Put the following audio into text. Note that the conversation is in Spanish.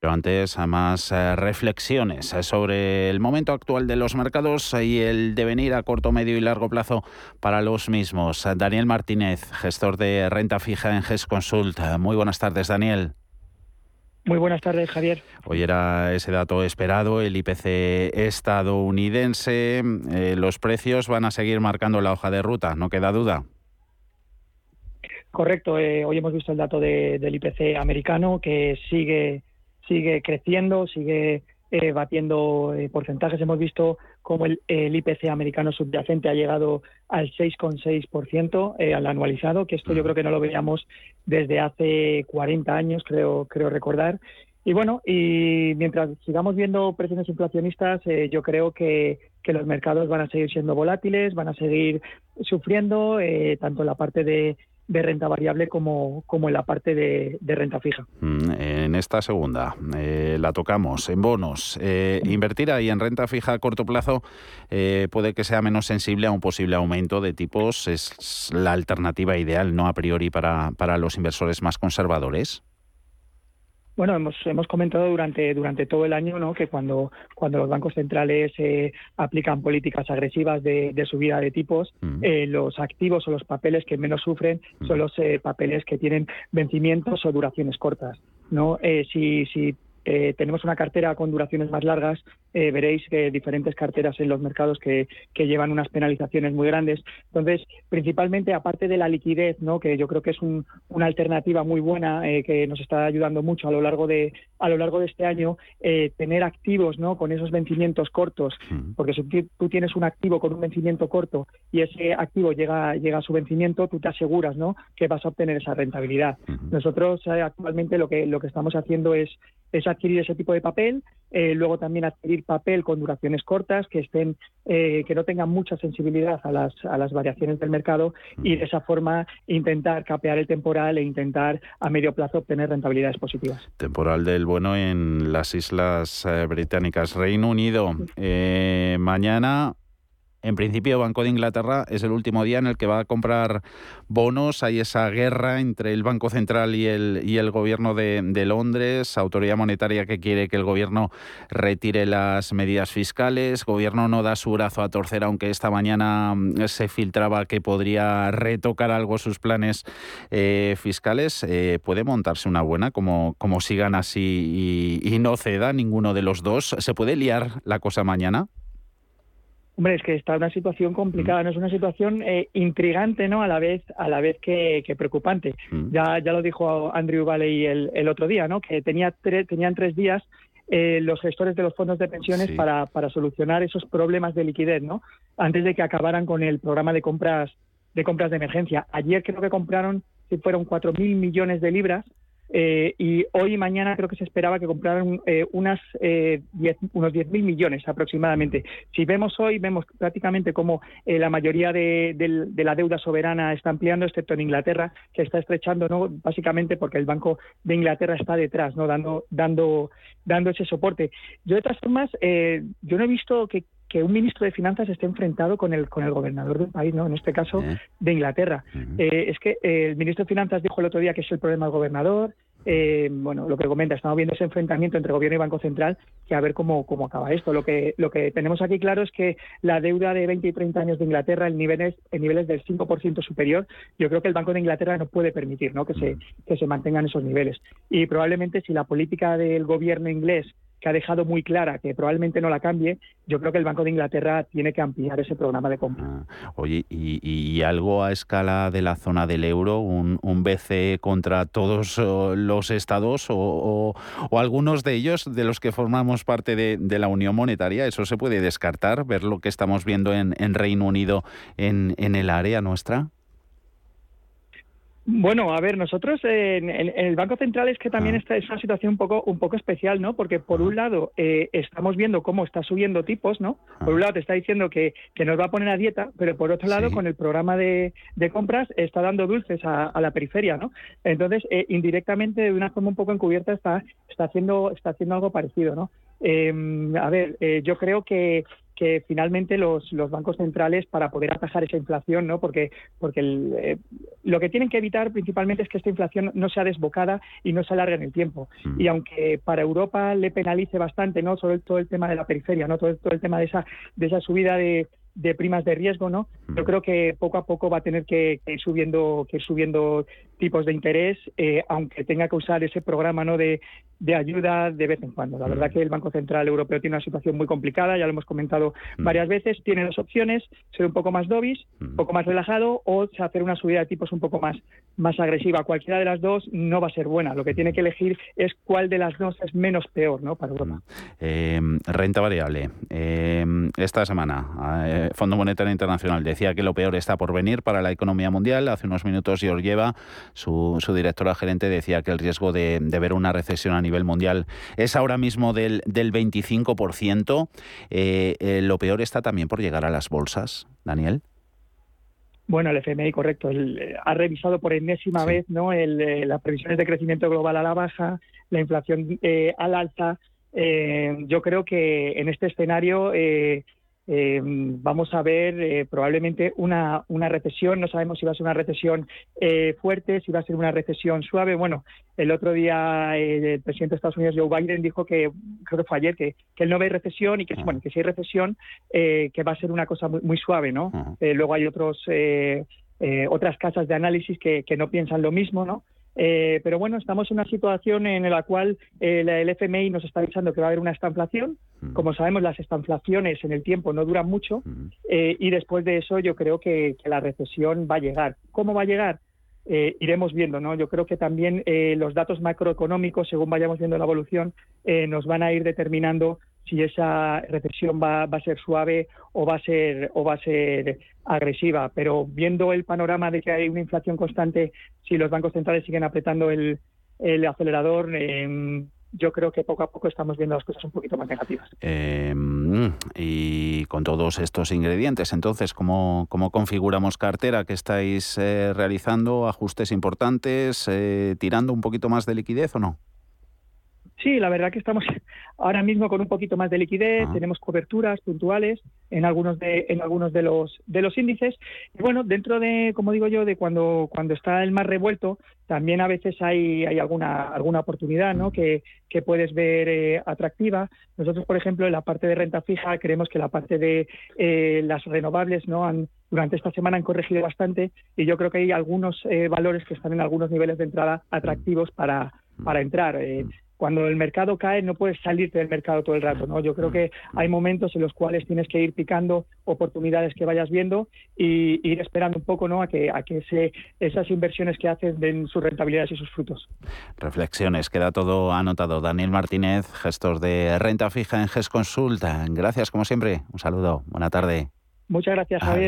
Pero antes, más eh, reflexiones eh, sobre el momento actual de los mercados y el devenir a corto, medio y largo plazo para los mismos. Daniel Martínez, gestor de renta fija en GES Consult. Muy buenas tardes, Daniel. Muy buenas tardes, Javier. Hoy era ese dato esperado, el IPC estadounidense. Eh, los precios van a seguir marcando la hoja de ruta, no queda duda. Correcto. hoy hemos visto el dato del IPC americano que sigue sigue creciendo, sigue eh, batiendo eh, porcentajes. Hemos visto cómo el, IPC americano subyacente ha llegado al 6,6% eh, al anualizado, que esto yo creo que no lo veíamos desde hace 40 años, creo, creo recordar. Y bueno, y mientras sigamos viendo presiones inflacionistas, yo creo que, que, los mercados van a seguir siendo volátiles, van a seguir sufriendo, tanto en la parte de de renta variable como, como en la parte de, renta fija. Mm, esta segunda, eh, la tocamos en bonos. Eh, invertir ahí en renta fija a corto plazo eh, puede que sea menos sensible a un posible aumento de tipos. ¿Es la alternativa ideal, no a priori, para, para los inversores más conservadores? Bueno, hemos, hemos comentado durante, durante todo el año ¿no? que cuando, cuando los bancos centrales eh, aplican políticas agresivas de, subida de tipos, mm. eh, los activos o los papeles que menos sufren son mm. los eh, papeles que tienen vencimientos o duraciones cortas. ¿No? si, si eh, tenemos una cartera con duraciones más largas, eh, veréis que diferentes carteras en los mercados que, llevan unas penalizaciones muy grandes. Entonces, principalmente, aparte de la liquidez, ¿no? que yo creo que es una alternativa muy buena eh, que nos está ayudando mucho a lo largo de, a lo largo de este año, tener activos ¿no? con esos vencimientos cortos, porque si tú tienes un activo con un vencimiento corto y ese activo llega, llega a su vencimiento, tú te aseguras ¿no? que vas a obtener esa rentabilidad. Nosotros actualmente lo que, lo que estamos haciendo es, es adquirir ese tipo de papel, eh, luego también adquirir papel con duraciones cortas que estén eh, que no tengan mucha sensibilidad a las, a las variaciones del mercado y de esa forma intentar capear el temporal e intentar a medio plazo obtener rentabilidades positivas. Temporal del bueno en las Islas eh, Británicas, Reino Unido. mañana en principio, Banco de Inglaterra es el último día en el que va a comprar bonos. Hay esa guerra entre el Banco Central y el, y el Gobierno de, Londres, autoridad monetaria que quiere que el Gobierno retire las medidas fiscales. Gobierno no da su brazo a torcer, aunque esta mañana mm, se filtraba que podría retocar algo sus planes eh, fiscales. Eh, ¿Puede montarse una buena como, como sigan así y no ceda ninguno de los dos? ¿Se puede liar la cosa mañana? Hombre, es que está una situación complicada, mm. no es una situación eh, intrigante, ¿no? A la vez, a la vez que, preocupante. Mm. Ya, ya lo dijo Andrew Valley el, el otro día, ¿no? Que tenía tenían tres días eh, los gestores de los fondos de pensiones para, para solucionar esos problemas de liquidez, ¿no? Antes de que acabaran con el programa de compras de compras de emergencia. Ayer creo que compraron, si fueron cuatro mil millones de libras eh, y hoy y mañana creo que se esperaba que compraran eh, unas, eh, unos 10.000 millones aproximadamente. Si vemos hoy, vemos prácticamente como la mayoría de, la deuda soberana está ampliando, excepto en Inglaterra, que está estrechando, ¿no? básicamente porque el Banco de Inglaterra está detrás, ¿no? dando, dando, dando ese soporte. Yo, de todas formas, yo no he visto que, que un ministro de Finanzas esté enfrentado con el con el gobernador del país, ¿no? En este caso de Inglaterra. Eh, es que eh, el ministro de Finanzas dijo el otro día que es el problema del gobernador. Eh, bueno, lo que comenta, estamos viendo ese enfrentamiento entre gobierno y Banco Central, que a ver cómo, cómo acaba esto. Lo que lo que tenemos aquí claro es que la deuda de 20 y 30 años de Inglaterra en niveles en niveles del 5% superior, yo creo que el Banco de Inglaterra no puede permitir, ¿no? Que se que se mantengan esos niveles. Y probablemente si la política del gobierno inglés que ha dejado muy clara que probablemente no la cambie, yo creo que el Banco de Inglaterra tiene que ampliar ese programa de compra. Ah, oye, y, algo a escala de la zona del euro, un, un BCE contra todos los estados o, algunos de ellos de los que formamos parte de, la Unión Monetaria, ¿eso se puede descartar, ver lo que estamos viendo en, Reino Unido en, en el área nuestra? Bueno, a ver, nosotros en, el Banco Central es que también ah. esta es una situación un poco un poco especial, ¿no? Porque por un lado eh, estamos viendo cómo está subiendo tipos, ¿no? Por un lado te está diciendo que, que nos va a poner a dieta, pero por otro lado con el programa de, de, compras está dando dulces a, la periferia, ¿no? Entonces, eh, indirectamente, de una forma un poco encubierta, está, está, haciendo, está haciendo algo parecido, ¿no? Em, a ver, eh, yo creo que que finalmente los, los, bancos centrales para poder atajar esa inflación, ¿no? Porque, porque eh, lo que tienen que evitar principalmente es que esta inflación no sea desbocada y no se alargue en el tiempo. Mm. Y aunque para Europa le penalice bastante, ¿no? Sobre todo el tema de la periferia, ¿no? Todo, todo el tema de esa, de esa subida de, de primas de riesgo, ¿no? Yo creo que poco a poco va a tener que, ir subiendo, que ir subiendo tipos de interés, eh, aunque tenga que usar ese programa, ¿no? De, de, ayuda de vez en cuando. La verdad que el Banco Central Europeo tiene una situación muy complicada, ya lo hemos comentado varias veces. Tiene dos opciones: ser un poco más dovish, un poco más relajado, o hacer una subida de tipos un poco más, más agresiva. Cualquiera de las dos no va a ser buena. Lo que tiene que elegir es cuál de las dos es menos peor, ¿no? Para Europa. Eh, renta variable. Eh, esta semana Fondo Monetario Internacional decía que lo peor está por venir para la economía mundial. Hace unos minutos Georgieva, su, su directora gerente, decía que el riesgo de, ver una recesión a nivel mundial es ahora mismo del, del 25%. Eh, eh, lo peor está también por llegar a las bolsas, Daniel. Bueno, el FMI, correcto. Eh, ha revisado por enésima vez ¿no? las previsiones de crecimiento global a la baja, la inflación al alza. yo creo que en este escenario eh, vamos a ver eh, probablemente una, una, recesión. No sabemos si va a ser una recesión eh, fuerte, si va a ser una recesión suave. Bueno, el otro día el presidente de Estados Unidos, Joe Biden, dijo que, creo que fue ayer, que, que él no ve recesión y que, bueno, que si hay recesión, que va a ser una cosa muy, muy suave, ¿no? luego hay otros, otras casas de análisis que, que no piensan lo mismo, ¿no? Eh, pero bueno, estamos en una situación en la cual eh, el FMI nos está avisando que va a haber una estanflación. Mm. Como sabemos, las estanflaciones en el tiempo no duran mucho mm. eh, y después de eso yo creo que, la recesión va a llegar. ¿Cómo va a llegar? iremos viendo, ¿no? Yo creo que también los datos macroeconómicos, según vayamos viendo la evolución, nos van a ir determinando si esa recesión va, a ser suave o va a ser o va a ser agresiva. Pero viendo el panorama de que hay una inflación constante, si los bancos centrales siguen apretando el, el acelerador, eh, yo creo que poco a poco estamos viendo las cosas un poquito más negativas. Eh, y con todos estos ingredientes, entonces, ¿cómo, cómo configuramos cartera? ¿Qué estáis eh, realizando? ¿Ajustes importantes? Eh, ¿Tirando un poquito más de liquidez o no? Sí, la verdad que estamos ahora mismo con un poquito más de liquidez, tenemos coberturas puntuales en algunos de en algunos de los de los índices y bueno, dentro de como digo yo de cuando cuando está el mar revuelto, también a veces hay hay alguna alguna oportunidad, ¿no? que, que puedes ver eh, atractiva. Nosotros, por ejemplo, en la parte de renta fija creemos que la parte de eh, las renovables, ¿no? han durante esta semana han corregido bastante y yo creo que hay algunos eh, valores que están en algunos niveles de entrada atractivos para para entrar cuando el mercado cae no puedes salirte del mercado todo el rato, ¿no? Yo creo que hay momentos en los cuales tienes que ir picando oportunidades que vayas viendo y ir esperando un poco, ¿no? A que a que esas inversiones que haces den sus rentabilidades y sus frutos. Reflexiones, queda todo anotado. Daniel Martínez, gestor de renta fija en GES Consulta. Gracias como siempre. Un saludo. Buena tarde. Muchas gracias, Javier.